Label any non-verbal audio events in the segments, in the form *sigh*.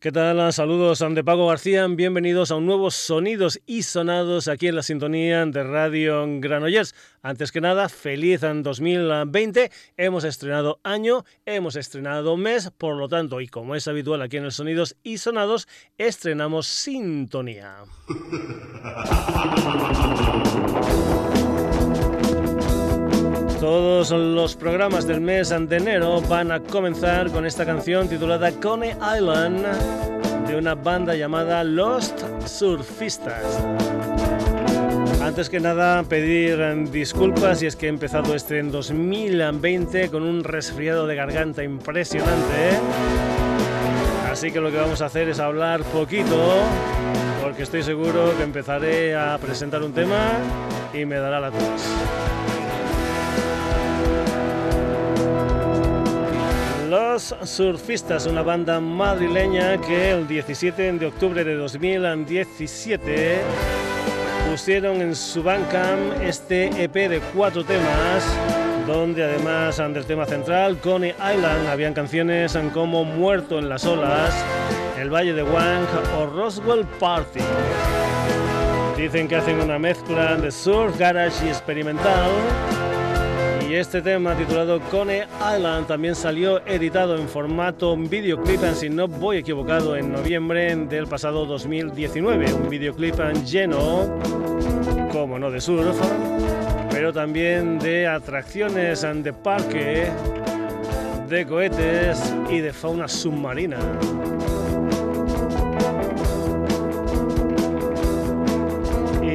¿Qué tal? Saludos de Paco García. Bienvenidos a un nuevo Sonidos y Sonados aquí en la sintonía de Radio Granollers. Antes que nada, feliz en 2020. Hemos estrenado año, hemos estrenado mes, por lo tanto, y como es habitual aquí en el Sonidos y Sonados, estrenamos sintonía. *laughs* Todos los programas del mes de enero van a comenzar con esta canción titulada Coney Island de una banda llamada Lost Surfistas. Antes que nada, pedir disculpas y es que he empezado este en 2020 con un resfriado de garganta impresionante. Así que lo que vamos a hacer es hablar poquito, porque estoy seguro que empezaré a presentar un tema y me dará la tos. Los Surfistas, una banda madrileña que el 17 de octubre de 2017 pusieron en su Bandcamp este EP de cuatro temas donde además del tema central, Coney Island, habían canciones como Muerto en las olas, El Valle de Wang o Roswell Party. Dicen que hacen una mezcla de surf, garage y experimental y este tema titulado Cone Island también salió editado en formato videoclip, si no voy equivocado, en noviembre del pasado 2019. Un videoclip lleno, como no, de surf, pero también de atracciones de parque, de cohetes y de fauna submarina.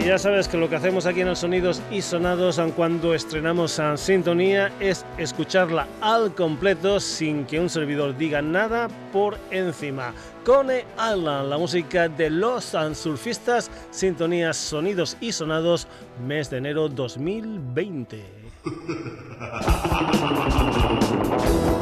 Ya sabes que lo que hacemos aquí en los Sonidos y Sonados cuando estrenamos a Sintonía es escucharla al completo sin que un servidor diga nada por encima. Cone Island, la música de los surfistas, Sintonía Sonidos y Sonados, mes de enero 2020. *laughs*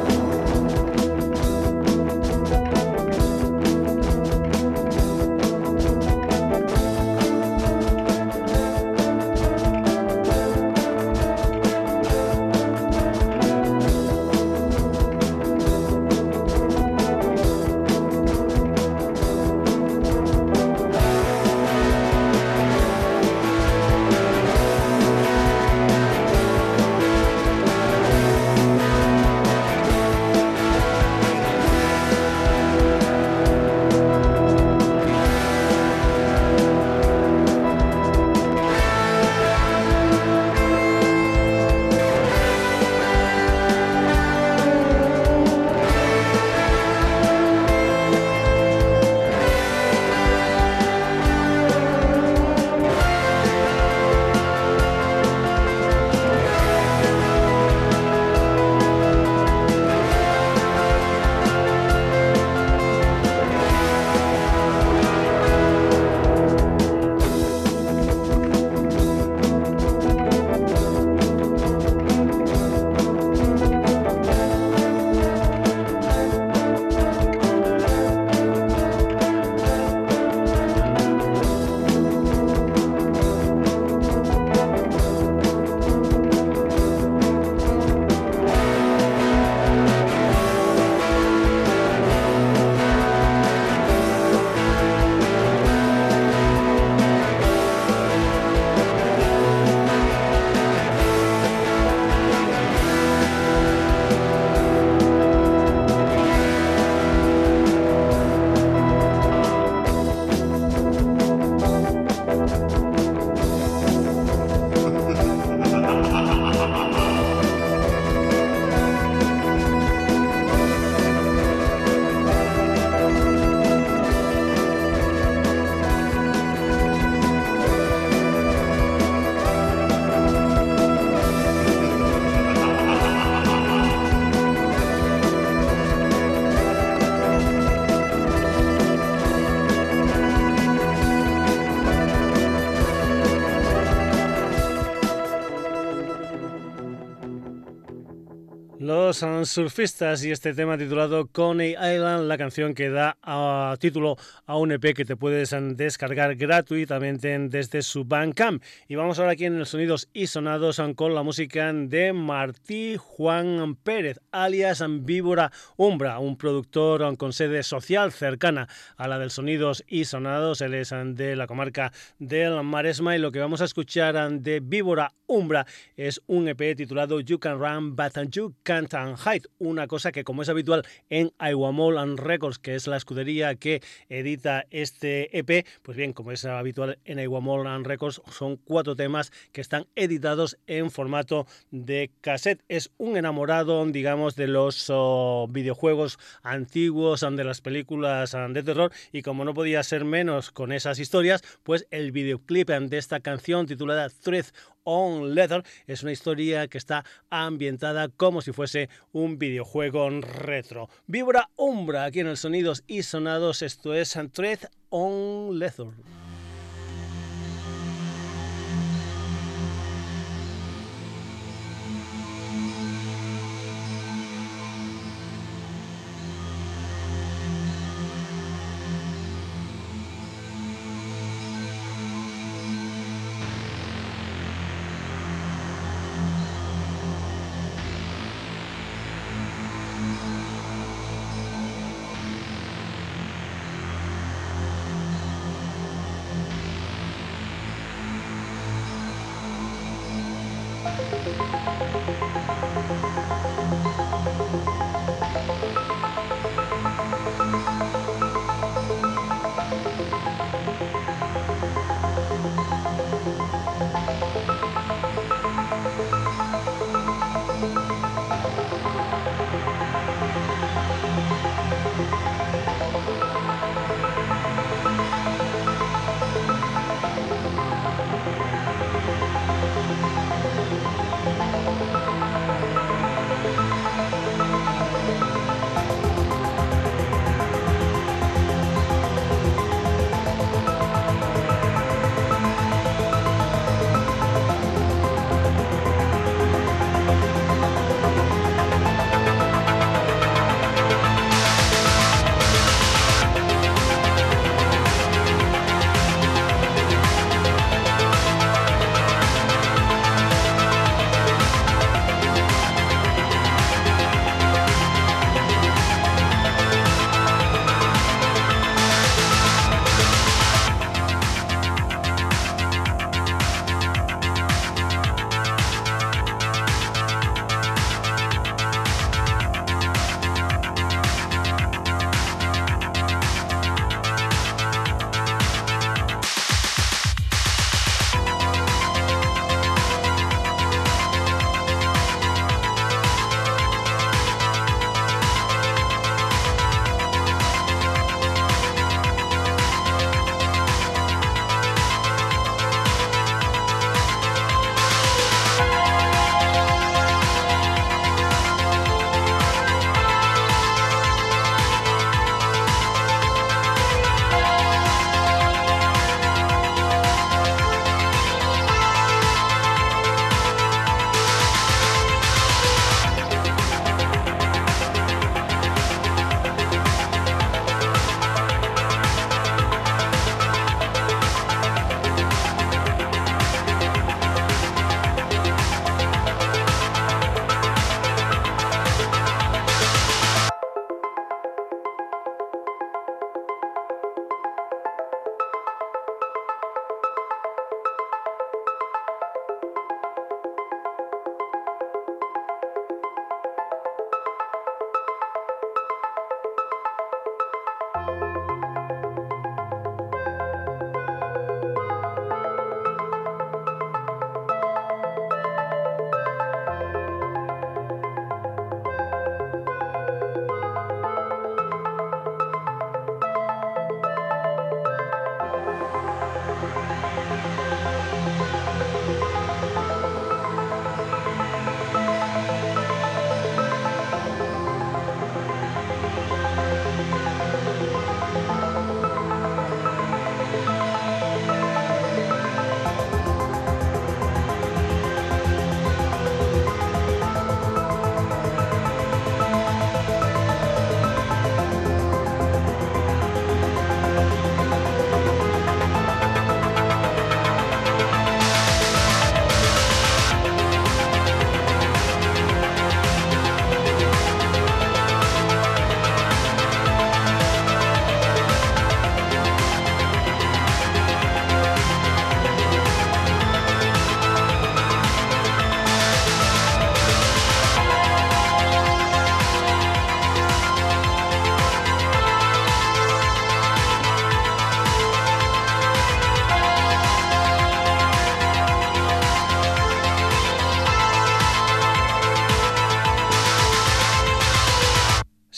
los surfistas y este tema titulado Coney Island, la canción que da a título a un EP que te puedes descargar gratuitamente desde su Bandcamp. Y vamos ahora aquí en los sonidos y sonados con la música de Martí Juan Pérez, alias Víbora Umbra, un productor con sede social cercana a la del sonidos y sonados. Él es de la comarca del Maresma y lo que vamos a escuchar de Víbora Umbra es un EP titulado You Can Run But You Can't Una cosa que como es habitual en Iwamol Records, que es la escudería que edita este EP, pues bien, como es habitual en Iwamol Records, son cuatro temas que están editados en formato de cassette. Es un enamorado, digamos, de los oh, videojuegos antiguos, de las películas de terror, y como no podía ser menos con esas historias, pues el videoclip de esta canción titulada Thread on Leather es una historia que está ambientada como si fuese un videojuego retro. Vibra Umbra aquí en el Sonidos y Sonados, esto es Thread on Leather.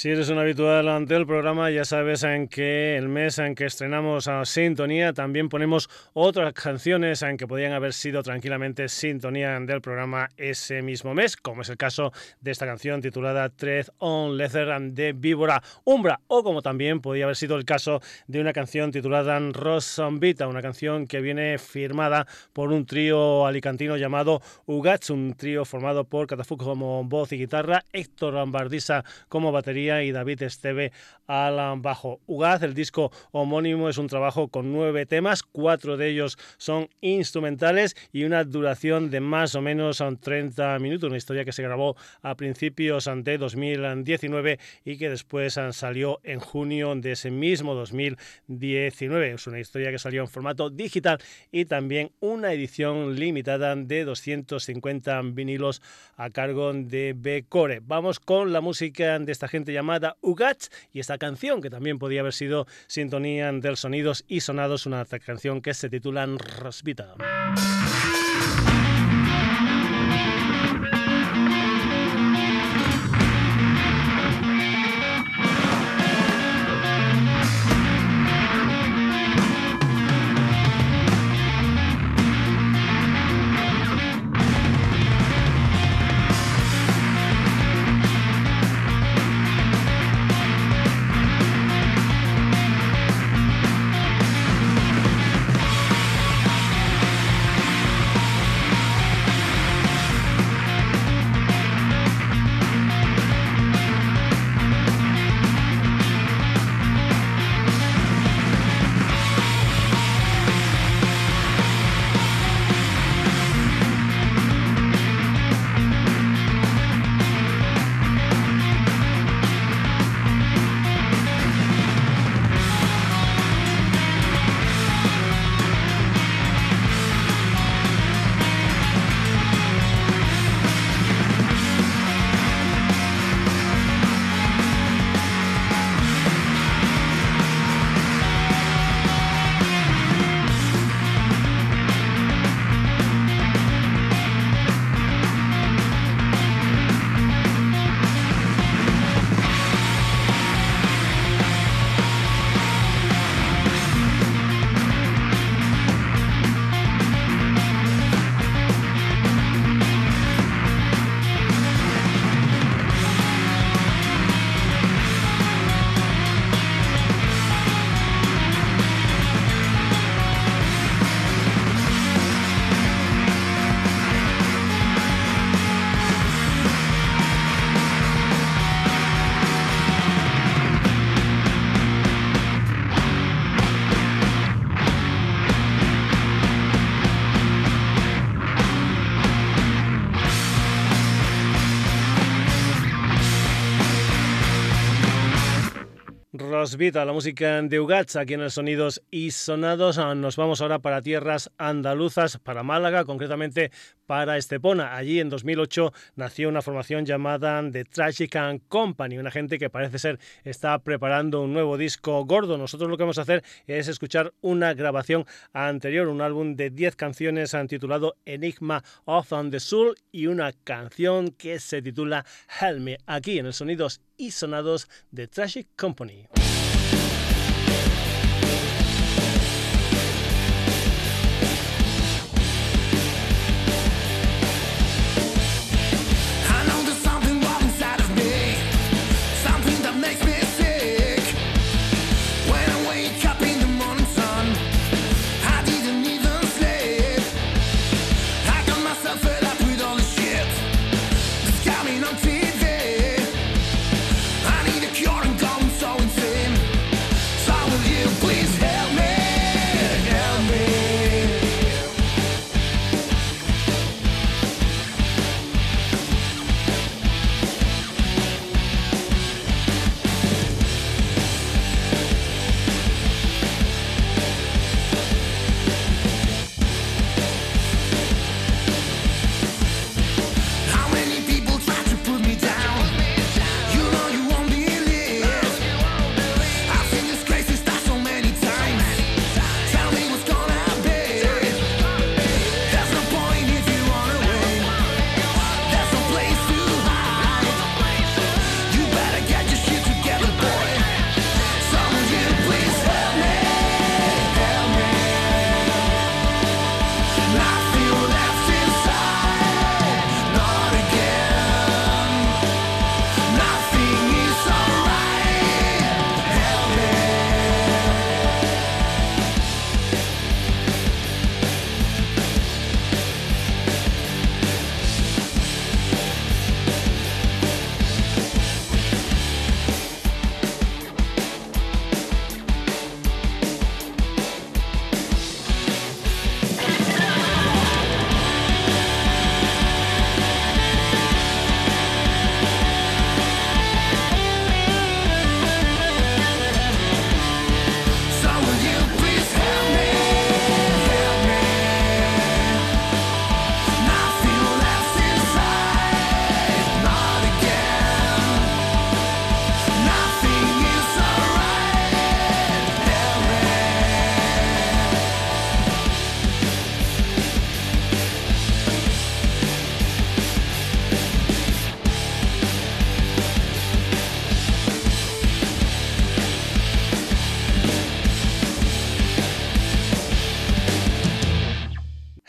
Si eres un habitual ante el programa, ya sabes en que el mes en que estrenamos a Sintonía. También ponemos otras canciones en que podían haber sido tranquilamente Sintonía del programa ese mismo mes, como es el caso de esta canción titulada Thread on Leather de Víbora Umbra, o como también podía haber sido el caso de una canción titulada Vita, una canción que viene firmada por un trío alicantino llamado Ugats, un trío formado por Catafuco como voz y guitarra, Héctor Bardisa como batería y David Esteve al bajo. Ugaz, el disco homónimo, es un trabajo con nueve temas, cuatro de ellos son instrumentales y una duración de más o menos 30 minutos, una historia que se grabó a principios de 2019 y que después salió en junio de ese mismo 2019. Es una historia que salió en formato digital y también una edición limitada de 250 vinilos a cargo de B-Core. Vamos con la música de esta gente llamada Ugats y esta canción que también podía haber sido sintonía del Sonidos y Sonados, una canción que se titula Vita, la música de Ugats, aquí en el Sonidos y Sonados. Ah, nos vamos ahora para tierras andaluzas, para Málaga, concretamente para Estepona. Allí en 2008 nació una formación llamada The Tragic and Company, una gente que parece ser está preparando un nuevo disco gordo. Nosotros lo que vamos a hacer es escuchar una grabación anterior, un álbum de 10 canciones titulado Enigma of the Soul y una canción que se titula Help aquí en el Sonidos y Sonados de Tragic Company.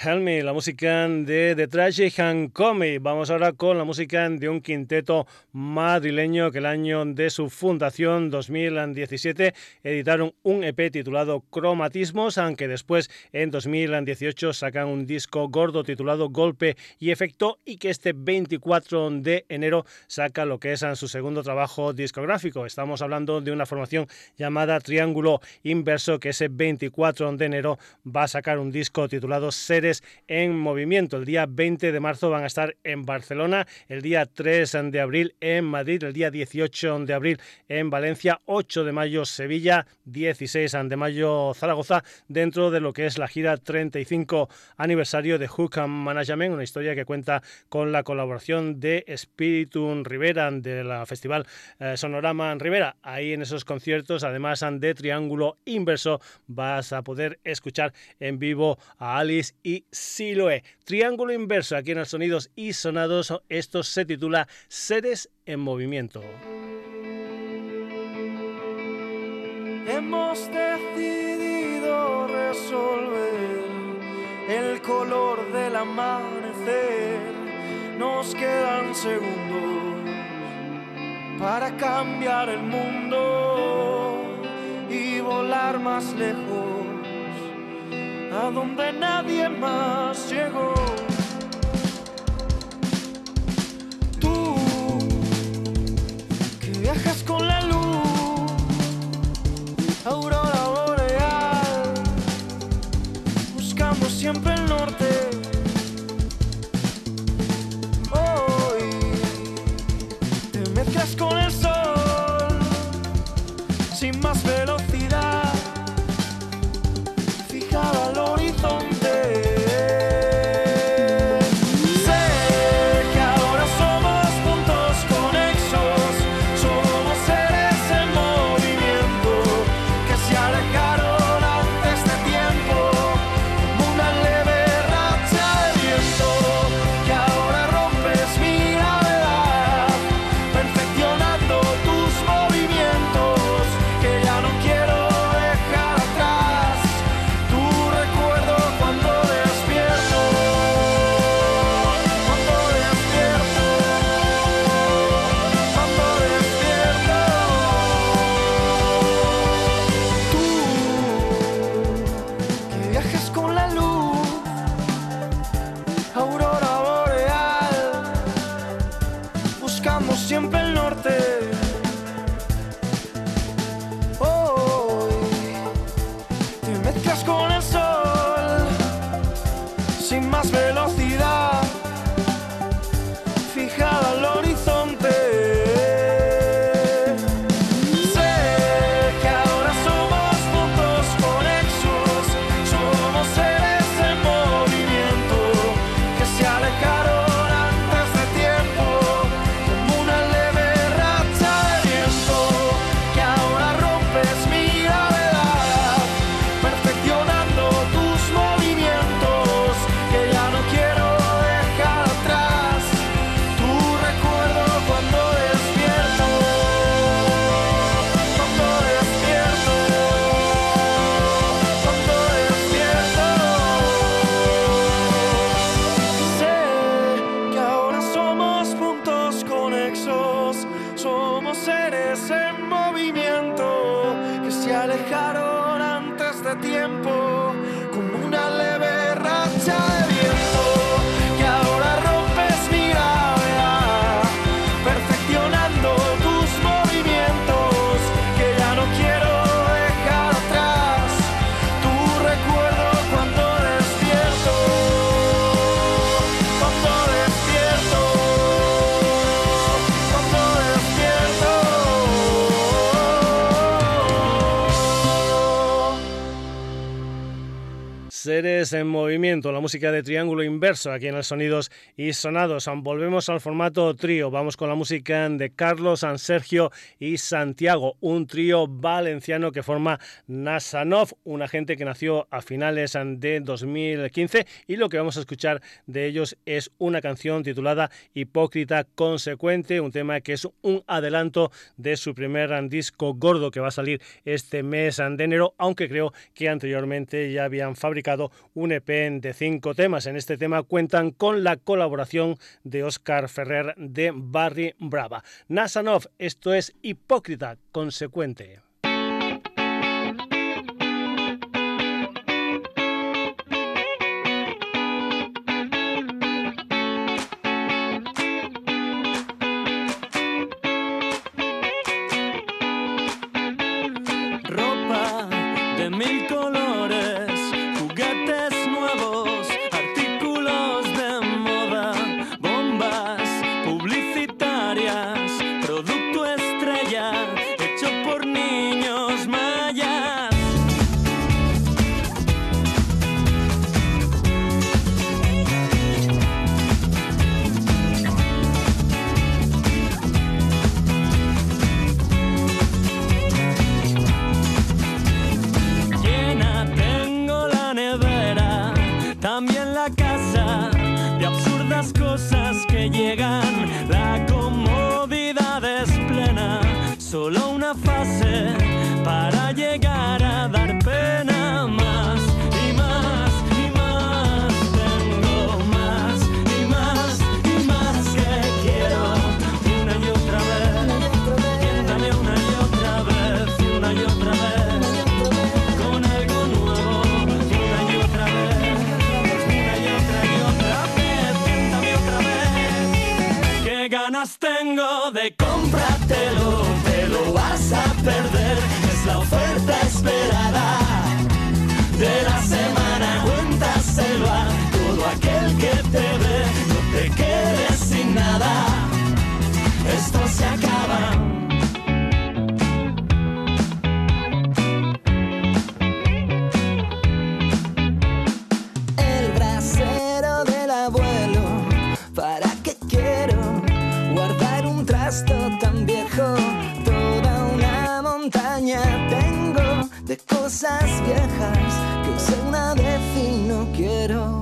Help la música de The Tragic and Comedy. Vamos ahora con la música de un quinteto madrileño que el año de su fundación, 2017, editaron un EP titulado Cromatismos, aunque después en 2018 sacan un disco gordo titulado Golpe y Efecto y que este 24 de enero saca lo que es su segundo trabajo discográfico. Estamos hablando de una formación llamada Triángulo Inverso que ese 24 de enero va a sacar un disco titulado Seres en Movimiento. El día 20 de marzo van a estar en Barcelona, el día 3 de abril en Madrid, el día 18 de abril en Valencia, 8 de mayo Sevilla, 16 de mayo Zaragoza, dentro de lo que es la gira 35 aniversario de Hook Management, una historia que cuenta con la colaboración de Spiritum Rivera de la Festival eh, Sonorama Rivera. Ahí en esos conciertos, además de Triángulo Inverso, vas a poder escuchar en vivo a Alice y Siloe. Triángulo Inverso, aquí en los Sonidos y Sonados, esto se titula Seres en Movimiento. Hemos decidido resolver el color del amanecer. Nos quedan segundos para cambiar el mundo y volar más lejos a donde nadie más llegó. Tú que viajas con la luz, aurora boreal, buscamos siempre el norte. Hoy te mezclas con el sol sin más velocidad. En movimiento, la música de triángulo inverso aquí en el Sonidos y Sonados. Volvemos al formato trío, vamos con la música de Carlos, San Sergio y Santiago, un trío valenciano que forma Nasanov, un agente que nació a finales de 2015 y lo que vamos a escuchar de ellos es una canción titulada Hipócrita Consecuente, un tema que es un adelanto de su primer disco gordo que va a salir este mes de enero, aunque creo que anteriormente ya habían fabricado un EP de cinco temas. En este tema cuentan con la colaboración de Oscar Ferrer de Barry Brava. Nasanov, esto es hipócrita, consecuente. Ganas tengo de cómpratelo, te lo vas a perder. Es la oferta esperada de la semana. Cuéntaselo a todo aquel que te ve. No te quedes sin nada. Esto se acaba. little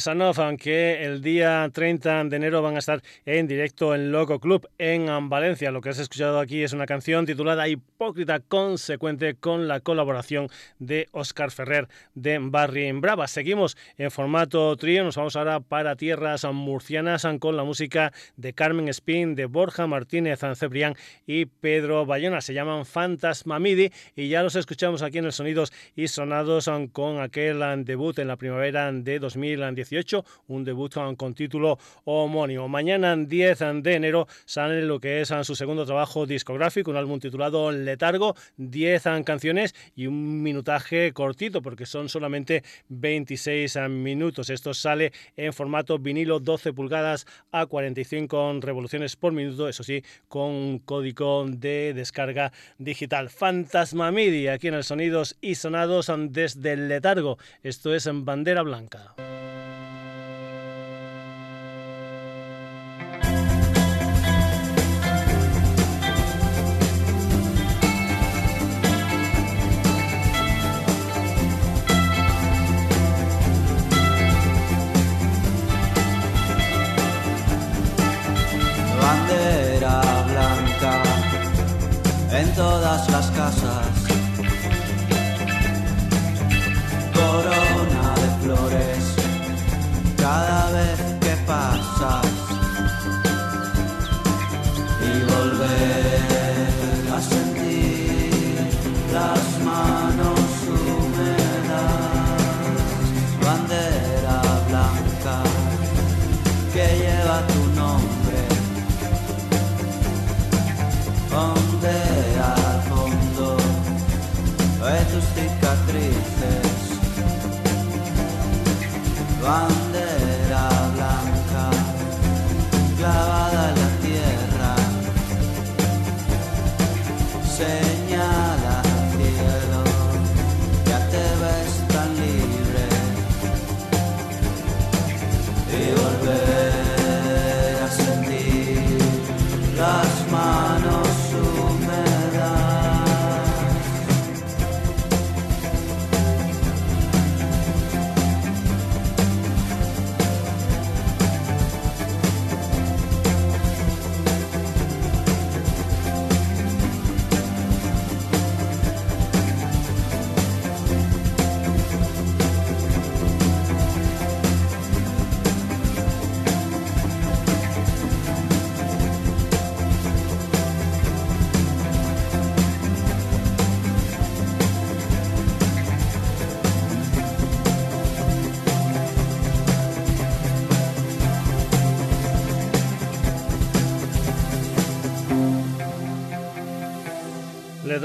Sanov, aunque el día 30 de enero van a estar en directo en Loco Club en Valencia. Lo que has escuchado aquí es una canción titulada Hipócrita Consecuente con la colaboración de Oscar Ferrer de Barry en Brava. Seguimos en formato trío, nos vamos ahora para tierras murcianas con la música de Carmen Spin, de Borja Martínez Cebrián y Pedro Bayona. Se llaman Fantasma Midi y ya los escuchamos aquí en el Sonidos y Sonados con aquel debut en la primavera de 2018 un debut con título homónimo. Mañana, 10 de enero, sale lo que es su segundo trabajo discográfico, un álbum titulado Letargo, 10 canciones y un minutaje cortito, porque son solamente 26 minutos. Esto sale en formato vinilo 12 pulgadas a 45 revoluciones por minuto, eso sí, con un código de descarga digital. Fantasma MIDI, aquí en el Sonidos y Sonados desde Letargo. Esto es en bandera blanca. Todas las casas.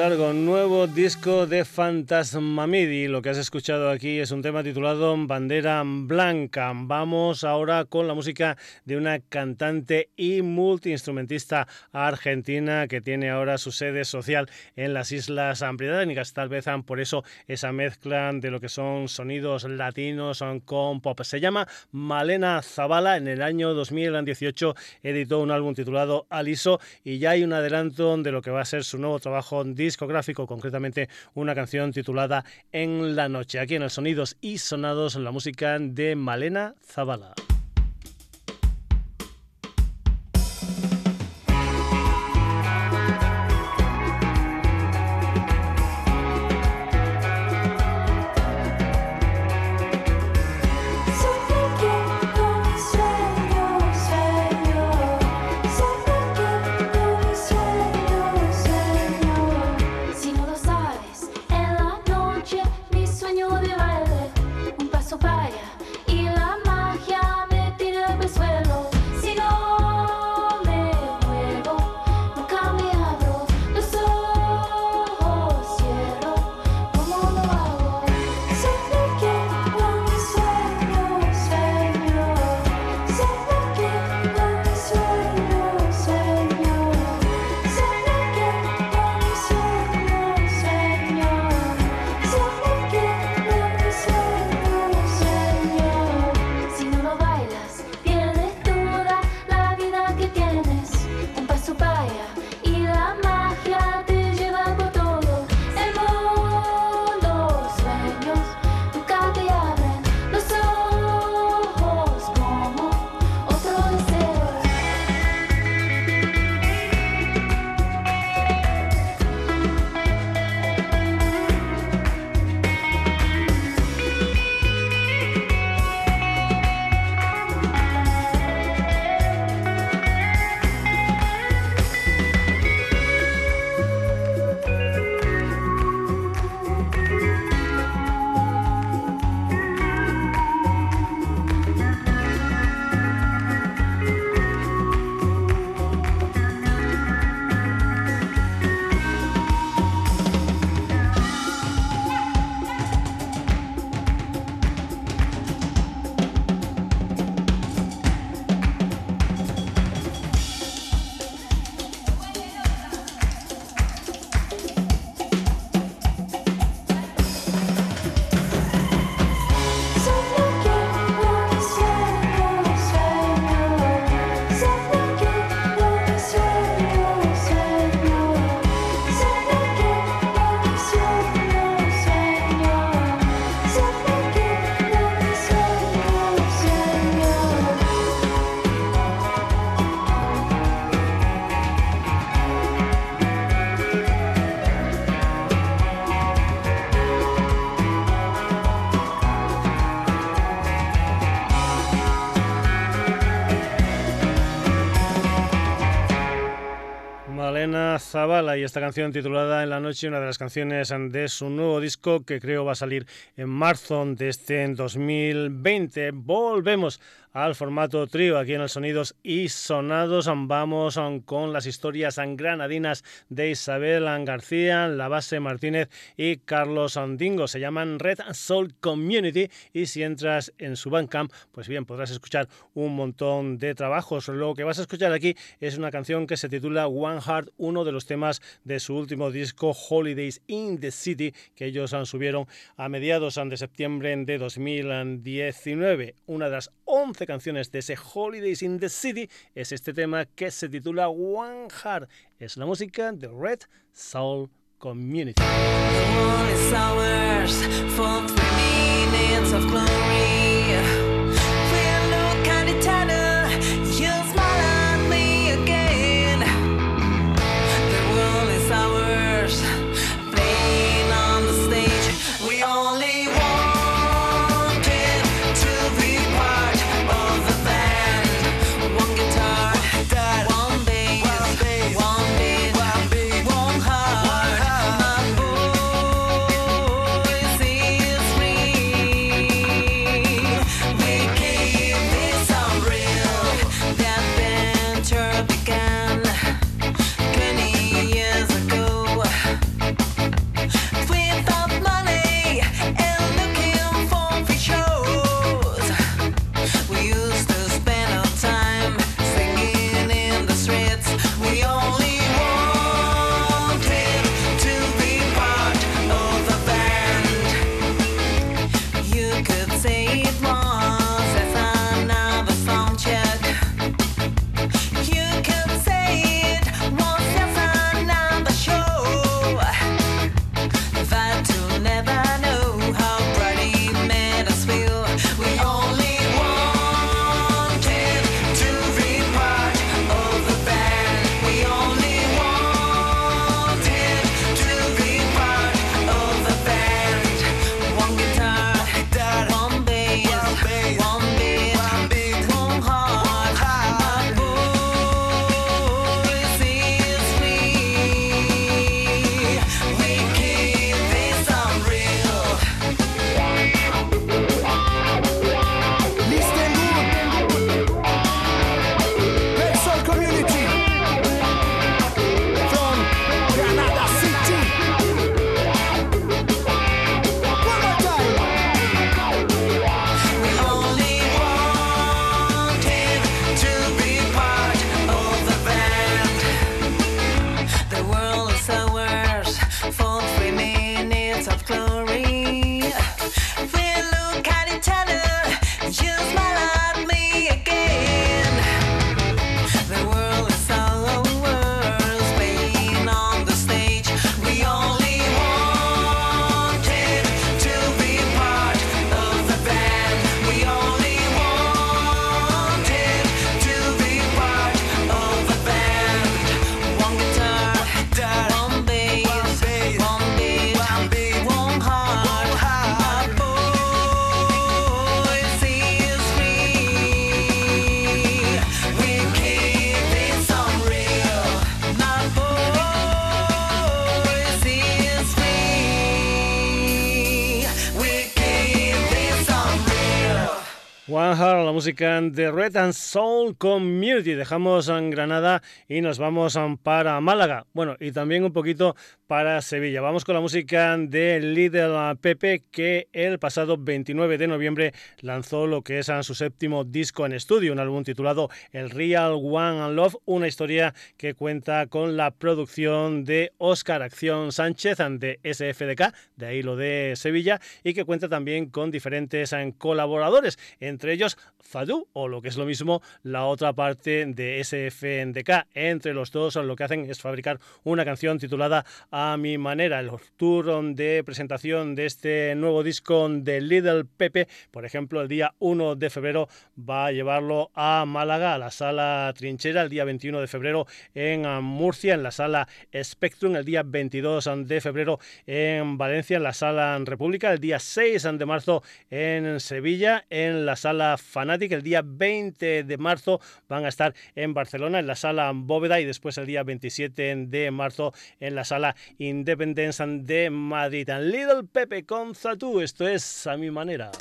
Letargo, nuevo disco de Fantasmamidi. Lo que has escuchado aquí es un tema titulado Bandera Blanca. Vamos ahora con la música de una cantante y multiinstrumentista argentina que tiene ahora su sede social en las Islas Británicas. Tal vez por eso esa mezcla de lo que son sonidos latinos con pop. Se llama Malena Zavala. En el año 2018 editó un álbum titulado Aliso y ya hay un adelanto de lo que va a ser su nuevo trabajo concretamente una canción titulada En la noche. Aquí en el Sonidos y Sonados, la música de Malena Zavala. Y esta canción titulada En la noche, una de las canciones de su nuevo disco que creo va a salir en marzo de este 2020. Volvemos al formato trío aquí en el Sonidos y Sonados. Vamos con las historias granadinas de Isabel García, La Base Martínez y Carlos Andingo. Se llaman Red Soul Community y si entras en su Bandcamp, pues bien, podrás escuchar un montón de trabajos. Lo que vas a escuchar aquí es una canción que se titula One Heart, uno de los temas de su último disco Holidays in the City, que ellos subieron a mediados de septiembre de 2019. Una de las 11 canciones de ese Holidays in the City es este tema que se titula One Heart. Es la música de Red Soul Community. Música de Red and Soul Community. Dejamos en Granada y nos vamos para Málaga. Bueno, y también un poquito para Sevilla. Vamos con la música de Little Pepe que el pasado 29 de noviembre lanzó lo que es su séptimo disco en estudio, un álbum titulado El Real One and Love, una historia que cuenta con la producción de Oscar Acción Sánchez de SFDK, de ahí lo de Sevilla, y que cuenta también con diferentes colaboradores, entre ellos Fadu o lo que es lo mismo la otra parte de SFNDK. Entre los dos lo que hacen es fabricar una canción titulada A mi manera. El tour de presentación de este nuevo disco de Little Pepe, por ejemplo, el día 1 de febrero va a llevarlo a Málaga, a la sala Trinchera, el día 21 de febrero en Murcia, en la sala Spectrum, el día 22 de febrero en Valencia, en la sala República, el día 6 de marzo en Sevilla, en la sala Fanatic. El día 20 de marzo van a estar en Barcelona, en la sala Bóveda, y después el día 27 de marzo en la sala Independence de Madrid. Little Pepe con Zatu, esto es a mi manera.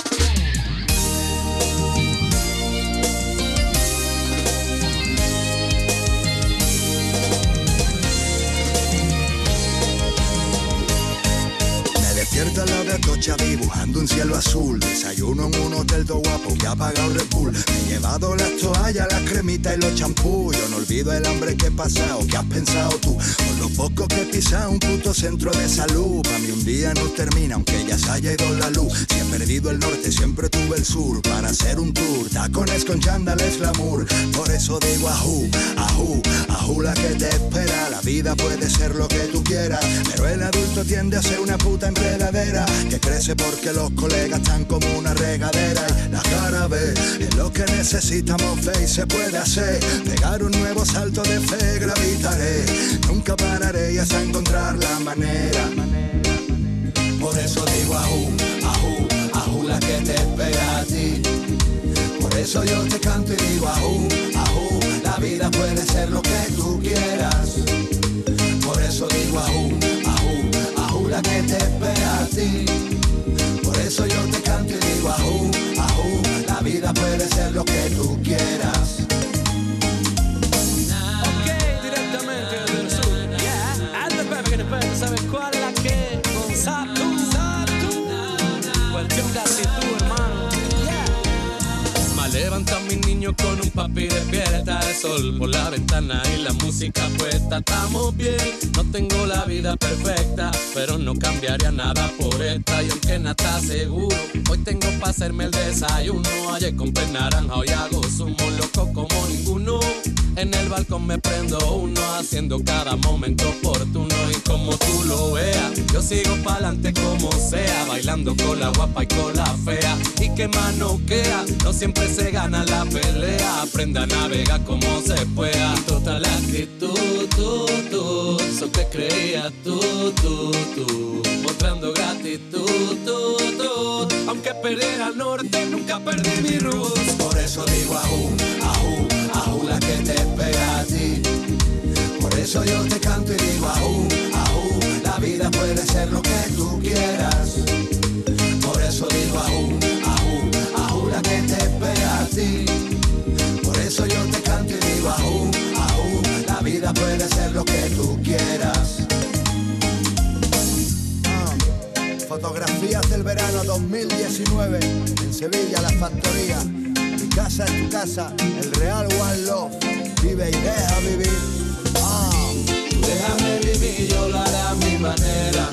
Despierta la de Atocha dibujando un cielo azul. Desayuno en un hotel todo guapo que ha pagado Red Bull. Me he llevado las toallas, las cremitas y los champús. Yo no olvido el hambre que he pasado, que has pensado tú. Con lo poco que he pisado un puto centro de salud. Para mí un día no termina, aunque ya se haya ido la luz. Si he perdido el norte, siempre tuve el sur. Para hacer un tour, tacones con chándales glamour. Por eso digo ajú, ajú, ajú la que te espera. La vida puede ser lo que tú quieras, pero el adulto tiende a ser una puta enredadera que crece porque los colegas están como una regadera y la cara ve es lo que necesitamos fe y se puede hacer pegar un nuevo salto de fe gravitaré nunca pararé y hasta encontrar la manera. Por eso digo ajú, ajú, ajú la que te espera a ti por eso yo te canto y digo ajú, ajú la vida puede ser lo que tú quieras por eso digo ajú, ajú, ajú la que te espera a ti por eso yo te canto y digo ajú, ajú la vida puede ser lo que tú quieras con un papi despierta el sol por la ventana y la música puesta. Estamos bien, no tengo la vida perfecta, pero no cambiaría nada por esta. Y aunque nada está seguro, hoy tengo para hacerme el desayuno. Ayer compré naranja, hoy hago zumo loco como ninguno. En el balcón me prendo uno, haciendo cada momento oportuno. Y como tú lo veas, yo sigo pa'lante como sea, bailando con la guapa y con la fea. Y que manoquea, no siempre se gana la pelea. Aprenda a navegar como se pueda. Total actitud, tú, tú, eso que creías tú, tú, tú. Mostrando gratitud, tú, tú. Aunque perdiera el norte, nunca perdí mi roots. Por eso digo ajú que te espera a ti. Por eso yo te canto y digo ajú, ajú, la vida puede ser lo que tú quieras. Por eso digo ajú, ajú, ajú la que te espera a ti. Por eso yo te canto y digo ajú, ajú, la vida puede ser lo que tú quieras. Ah, Fotografías del verano 2019 en Sevilla, la factoría. Casa es tu casa, el Real One Love. Vive y deja vivir. Ah, Déjame vivir, yo lo haré a mi manera.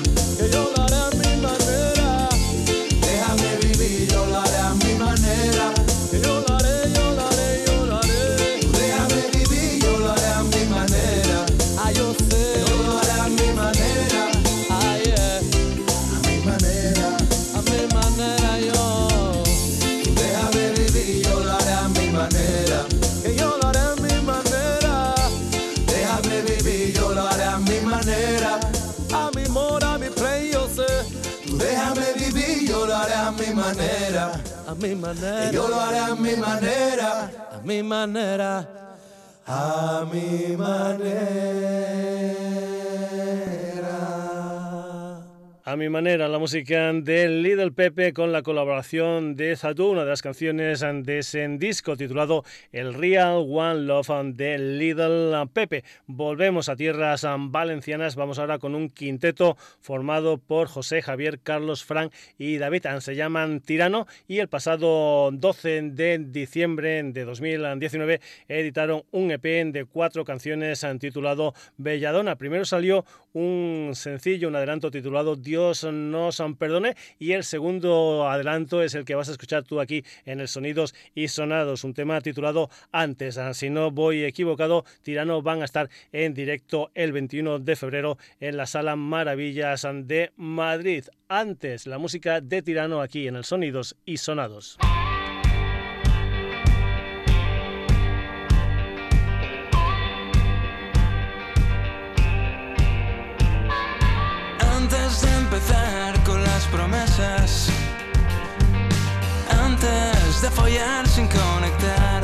Mi manera. Yo lo haré a mi manera. A mi manera. A mi manera. A mi manera, la música de Little Pepe con la colaboración de Zatu, una de las canciones de ese disco titulado El Real One Love de Little Pepe. Volvemos a tierras valencianas, vamos ahora con un quinteto formado por José Javier, Carlos, Frank y David. Se llaman Tirano y el pasado 12 de diciembre de 2019 editaron un EP de cuatro canciones titulado Belladona. Primero salió un sencillo, un adelanto titulado Dios nos perdone y el segundo adelanto es el que vas a escuchar tú aquí en el Sonidos y Sonados, un tema titulado Antes. Ah, Si no voy equivocado, Tirano van a estar en directo el 21 de febrero en la Sala Maravillas de Madrid. Antes, la música de Tirano aquí en el Sonidos y Sonados. De follar sin conectar.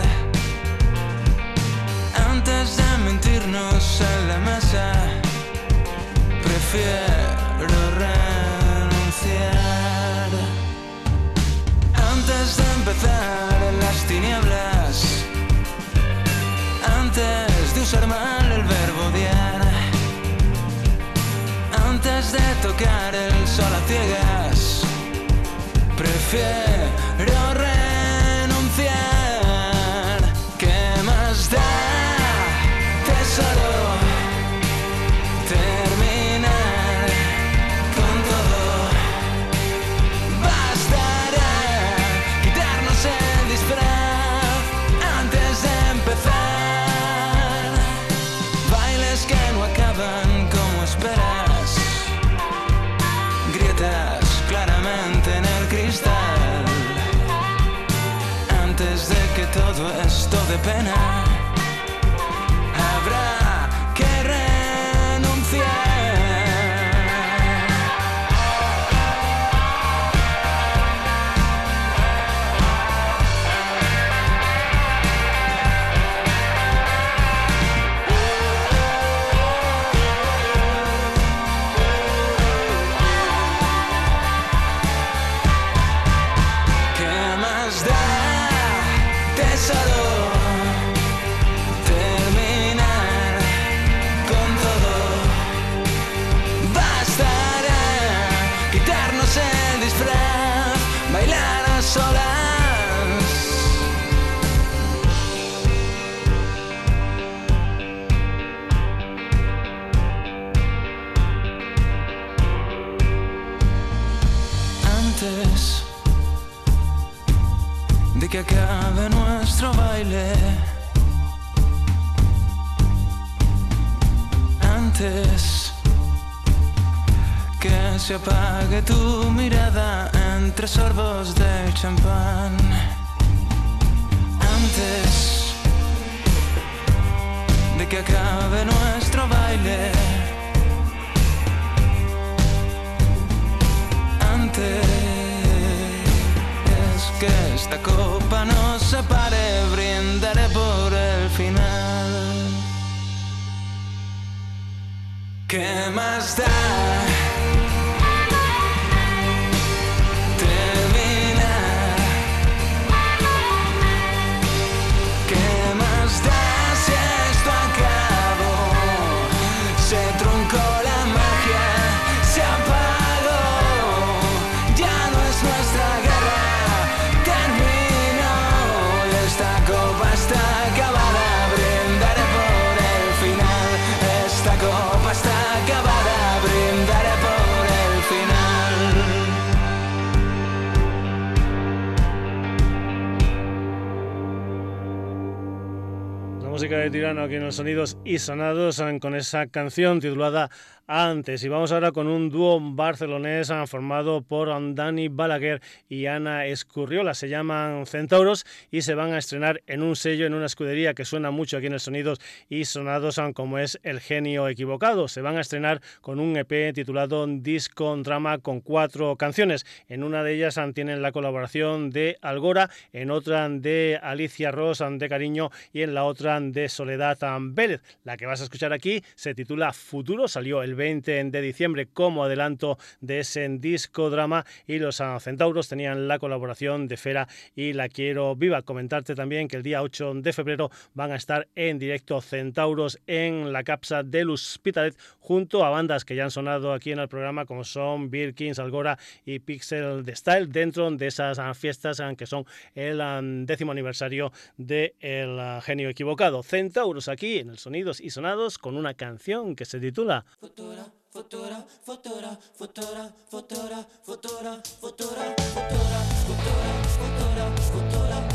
Antes de mentirnos en la mesa, prefiero renunciar. Antes de empezar en las tinieblas, antes de usar mal el verbo odiar, antes de tocar el sol a ciegas, prefiero esto nuestro baile. Antes que se apague tu mirada entre sorbos de champán. Antes de que acabe nuestro baile. Antes que esta copa nos separe, brindaré por el final. ¿Qué más da? De Tirano aquí en los sonidos y sonados con esa canción titulada Antes. Y vamos ahora con un dúo barcelonés eh, formado por Dani Balaguer y Ana Escurriola. Se llaman Centauros y se van a estrenar en un sello, en una escudería que suena mucho aquí en los sonidos y sonados eh, como es El Genio Equivocado. Se van a estrenar con un EP titulado Disco Drama con cuatro canciones. En una de ellas eh, tienen la colaboración de Algora, en otra de Alicia Ross de Cariño y en la otra de Soledad Vélez. La que vas a escuchar aquí se titula Futuro, salió el 20 de diciembre como adelanto de ese disco drama y los Centauros tenían la colaboración de Fera y La Quiero Viva. Comentarte también que el día 8 de febrero van a estar en directo Centauros en la capsa del Hospitalet junto a bandas que ya han sonado aquí en el programa como son Birkins, Algora y Pixel de Style dentro de esas fiestas que son el ah, décimo aniversario de El Genio Equivocado. Centauros aquí en el Sonidos y Sonados con una canción que se titula futura, futura, futura, futura, futura, futura, futura, futura, futura, futura, futura, futura, futura.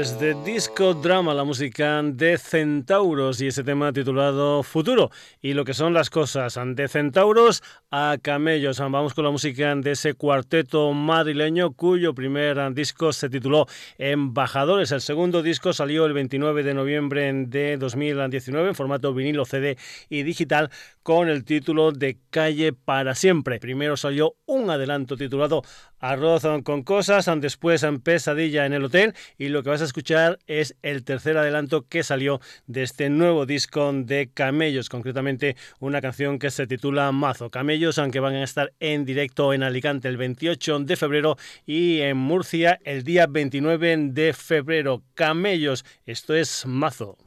Brothers de Disco Drama, la música de Centauros y ese tema titulado Futuro y lo que son las cosas de Centauros a Camellos. Vamos con la música de ese cuarteto madrileño cuyo primer disco se tituló Embajadores. El segundo disco salió el 29 de noviembre de 2019 en formato vinilo, CD y digital con el título de Calle para siempre. Primero salió un adelanto titulado Arroz con cosas, después en Pesadilla en el hotel y lo que vas a escuchar es el tercer adelanto que salió de este nuevo disco de Camellos, concretamente una canción que se titula Mazo. Camellos, aunque van a estar en directo en Alicante el 28 de febrero y en Murcia el día 29 de febrero. Camellos, esto es Mazo.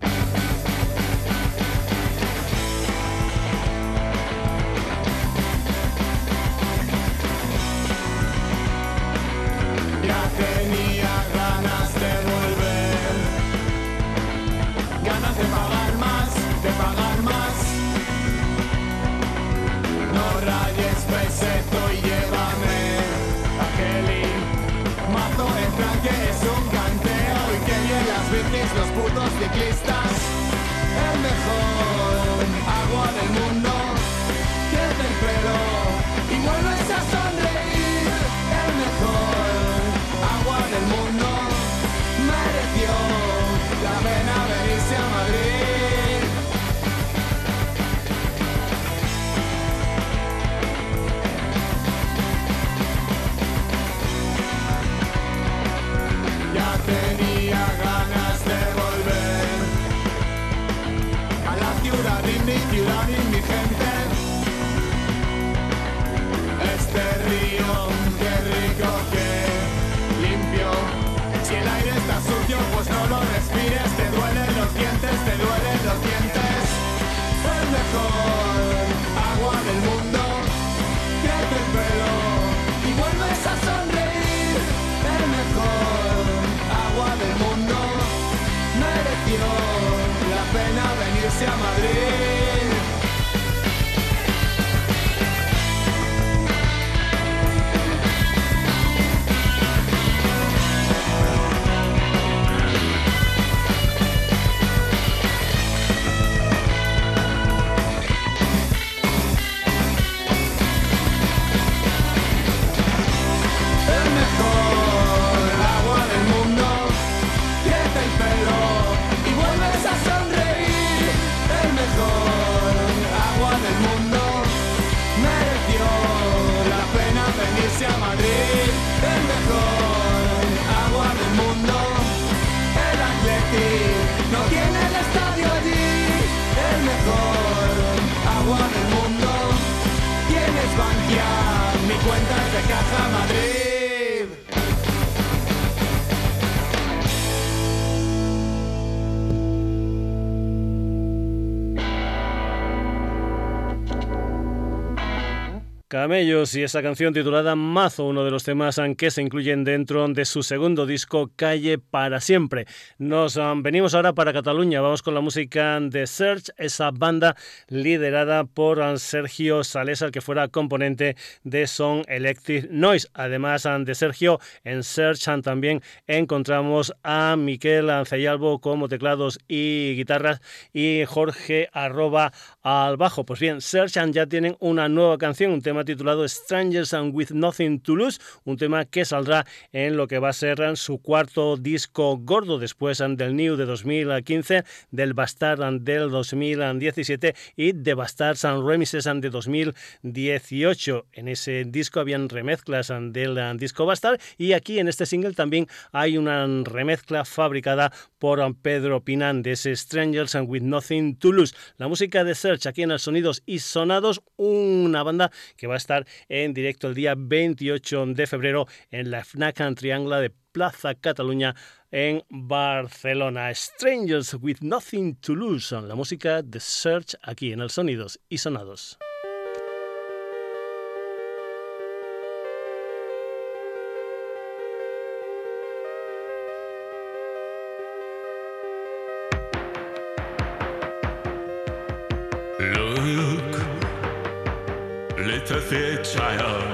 For nós Camellos y esa canción titulada Mazo, uno de los temas que se incluyen dentro de su segundo disco Calle para siempre. Nos um, venimos ahora para Cataluña, vamos con la música de Search, esa banda liderada por um, Sergio Salesa, que fuera componente de Son Electric Noise. Además de Sergio, en Search también encontramos a Miquel Ceyalbo como teclados y guitarras y Jorge arroba al bajo. Pues bien, Search ya tienen una nueva canción, un tema titulado Strangers and With Nothing to Lose, un tema que saldrá en lo que va a ser su cuarto disco gordo después del New de 2015, del Bastard del 2017 y de Bastards and Remises de 2018. En ese disco habían remezclas del disco Bastard y aquí en este single también hay una remezcla fabricada por Pedro Pinan de ese Strangers and With Nothing to Lose. La música de Search aquí en el Sonidos y Sonados, una banda que va a estar en directo el día 28 de febrero en la FNAC Triangla de Plaza Cataluña en Barcelona. Strangers with Nothing to Lose, la música de Search aquí en el Sonidos y Sonados. fear, child.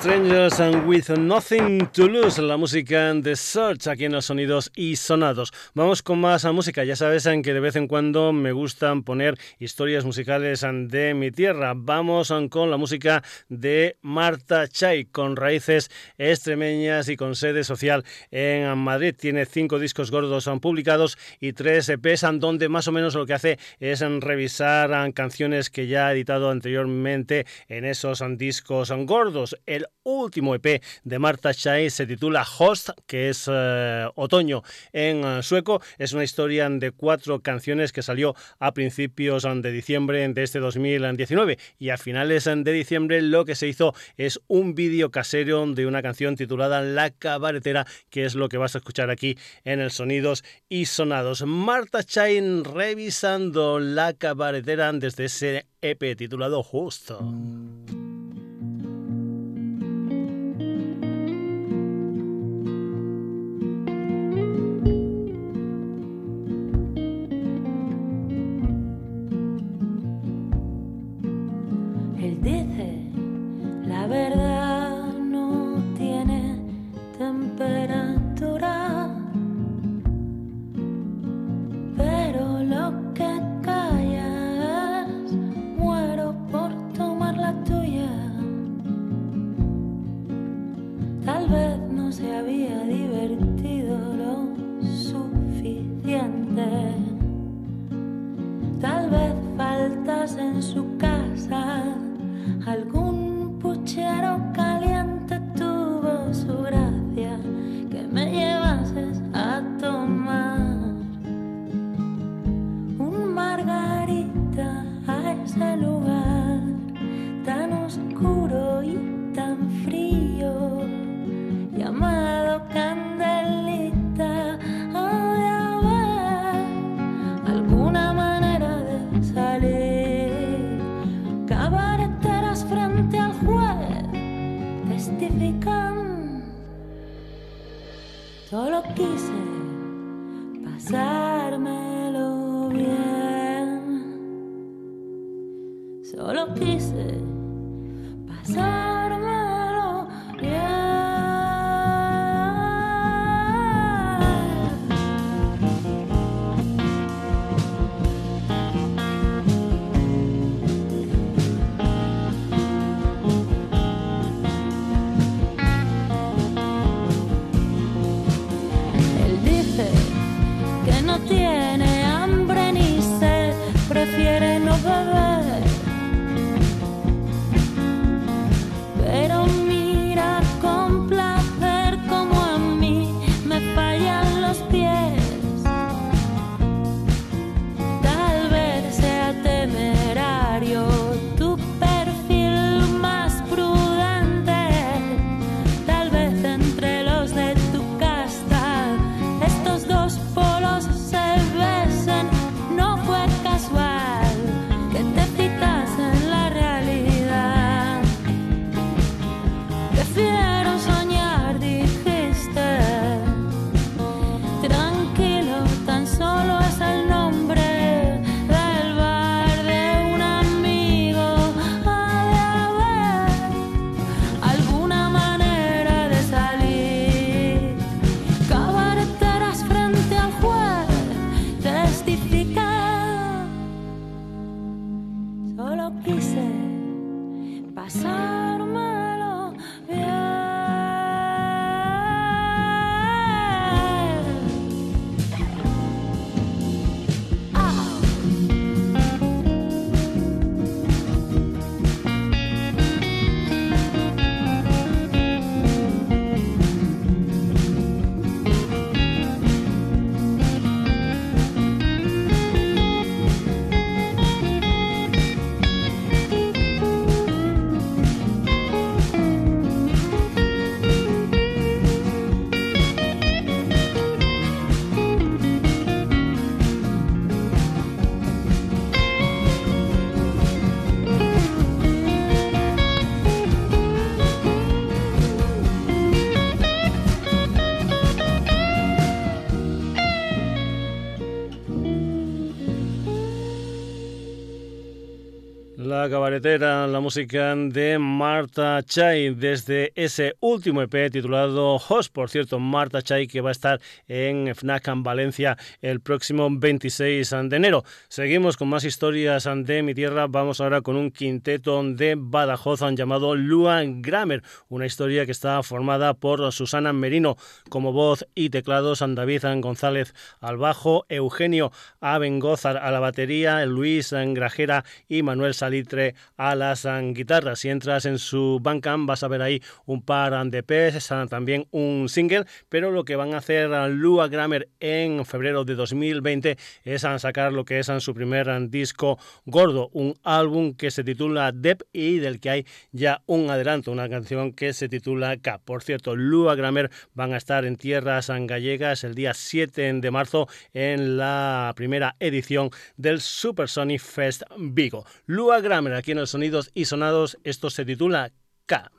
Strangers and with Nothing to Lose, la música de Search aquí en los sonidos y sonados. Vamos con más música. Ya sabes en que de vez en cuando me gustan poner historias musicales de mi tierra. Vamos con la música de Marta Chay, con raíces extremeñas y con sede social en Madrid. Tiene cinco discos gordos publicados y tres EPs, donde más o menos lo que hace es revisar canciones que ya ha editado anteriormente en esos discos gordos. El último EP de Marta Chay se titula Host, que es eh, otoño en eh, sueco. Es una historia de cuatro canciones que salió a principios de diciembre de este 2019 y a finales de diciembre lo que se hizo es un vídeo casero de una canción titulada La Cabaretera, que es lo que vas a escuchar aquí en el Sonidos y Sonados. Marta Chay revisando La Cabaretera desde ese EP titulado Justo. Dice, la verdad no tiene temperatura, pero lo que callas, muero por tomar la tuya. Tal vez no se había divertido lo suficiente. Tal vez faltas en su casa, algún puchero caliente La cabaretera, la música de Marta Chay desde ese último EP titulado Host. Por cierto, Marta Chay que va a estar en FNAC en Valencia el próximo 26 de enero. Seguimos con más historias de mi tierra. Vamos ahora con un quinteto de Badajoz llamado Lua Grammer. Una historia que está formada por Susana Merino como voz y teclados, David González al bajo, Eugenio Abengozar a la batería, Luis Grajera y Manuel Salitre a las guitarras. Si entras en su Bandcamp vas a ver ahí un par de EPs, también un single, pero lo que van a hacer Lua Grammer en febrero de 2020 es sacar lo que es su primer disco gordo, un álbum que se titula Dep y del que hay ya un adelanto, una canción que se titula K. Por cierto, Lua Grammer van a estar en tierras gallegas el día 7 de marzo en la primera edición del Super Sonic Fest Vigo. Lua Grammer aquí en los Sonidos y Sonados, esto se titula K.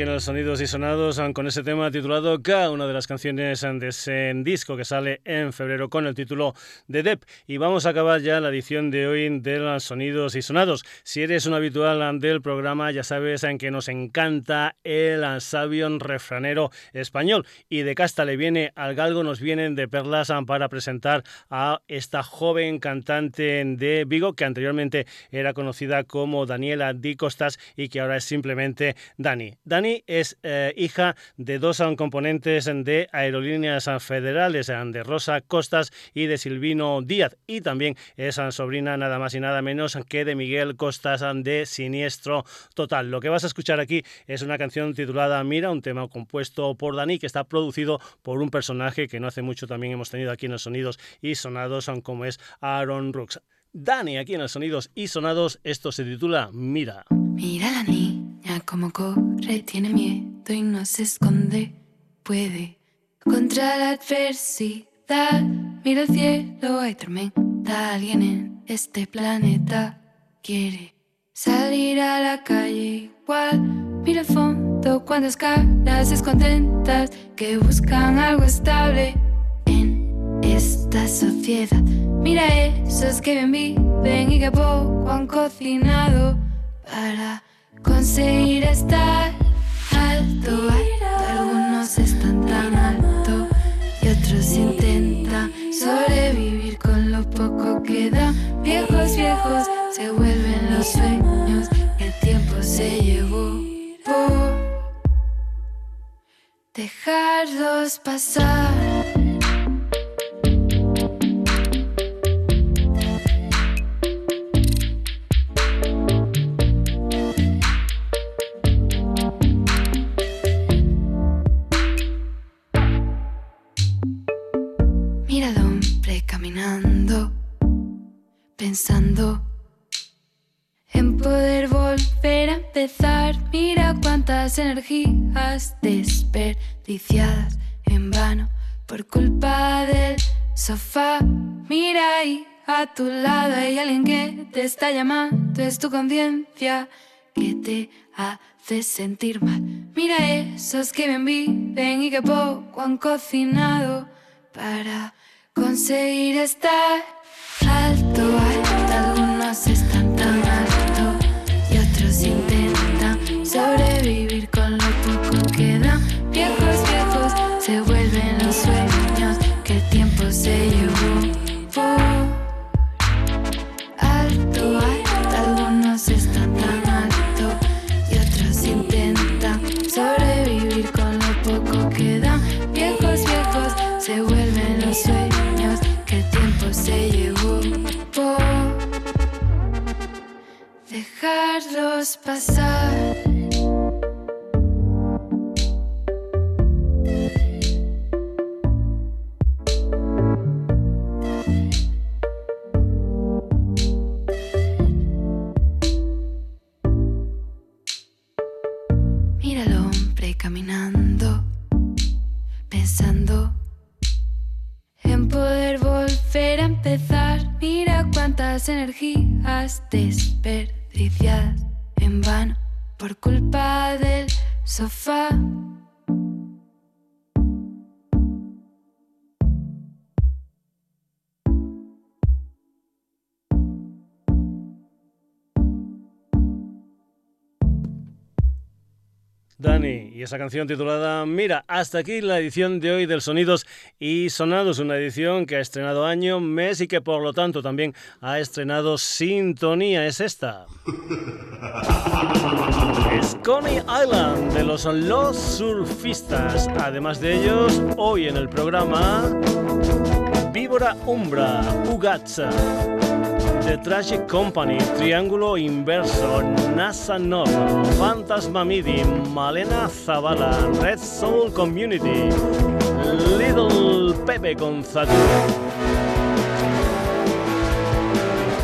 aquí en los Sonidos y Sonados con ese tema titulado K, una de las canciones de ese disco que sale en febrero con el título de Dep. Y vamos a acabar ya la edición de hoy de los Sonidos y Sonados. Si eres un habitual del programa, ya sabes en que nos encanta el sabio refranero español. Y de casta le viene al galgo, nos vienen de perlas para presentar a esta joven cantante de Vigo que anteriormente era conocida como Daniela Di Costas y que ahora es simplemente Dani. Dani es eh, hija de dos componentes de aerolíneas federales, de Rosa Costas y de Silvino Díaz, y también es sobrina nada más y nada menos que de Miguel Costas de Siniestro Total. Lo que vas a escuchar aquí es una canción titulada Mira, un tema compuesto por Dani que está producido por un personaje que no hace mucho también hemos tenido aquí en los sonidos y sonados, como es Aaron Rooks. Dani, aquí en los sonidos y sonados, esto se titula Mira. Mira la como corre, tiene miedo y no se esconde. Puede contra la adversidad. Mira el cielo, hay tormenta. Alguien en este planeta quiere salir a la calle igual. Mira el fondo, cuántas caras descontentas que buscan algo estable en esta sociedad. Mira esos que bien viven y que poco han cocinado para conseguir estar alto. Algunos están tan alto y otros intentan sobrevivir con lo poco que dan. Viejos, viejos se vuelven los sueños el tiempo se llevó por dejarlos pasar. Mira cuántas energías desperdiciadas en vano por culpa del sofá. Mira ahí a tu lado hay alguien que te está llamando. Es tu conciencia que te hace sentir mal. Mira esos que bien viven y que poco han cocinado para conseguir estar alto, alto. Algunos sobrevivir con lo poco que dan. Viejos, viejos se vuelven los sueños que el tiempo se llevó. Alto, alto. Algunos están tan alto y otros intentan sobrevivir con lo poco que dan. Viejos, viejos se vuelven los sueños que el tiempo se llevó dejarlos pasar. Cuántas energías desperdiciadas y esa canción titulada Mira, hasta aquí la edición de hoy del Sonidos y Sonados, una edición que ha estrenado año, mes y que por lo tanto también ha estrenado sintonía, es esta. *laughs* Es Coney Island de los Los Surfistas. Además de ellos, hoy en el programa Víbora Umbra, Ugatza. The Tragic Company, Triángulo Inverso, NASA Nova, Fantasma Midi, Malena Zavala, Red Soul Community, Little Pepe con Zatu,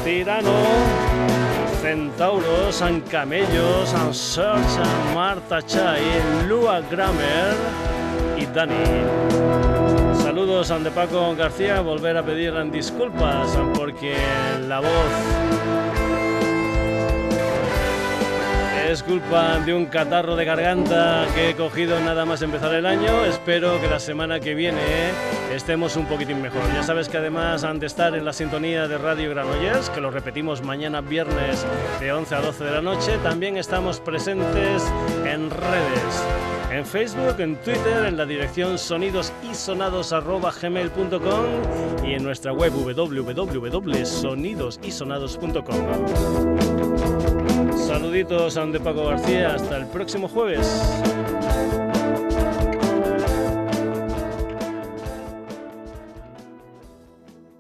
Tirano, Centauros, San Camellos, San Search, Marta Chai, Lua Grammer y Dani. Saludos a de Paco García, volver a pedir disculpas porque la voz Es culpa de un catarro de garganta que he cogido nada más empezar el año. Espero que la semana que viene estemos un poquitín mejor. Ya sabes que además de estar en la sintonía de Radio Granollers, que lo repetimos mañana viernes de 11 a 12 de la noche, también estamos presentes en redes. En Facebook, en Twitter, en la dirección sonidosisonados.gmail.com y en nuestra web www.sonidosisonados.com. Saluditos a de Paco García, hasta el próximo jueves.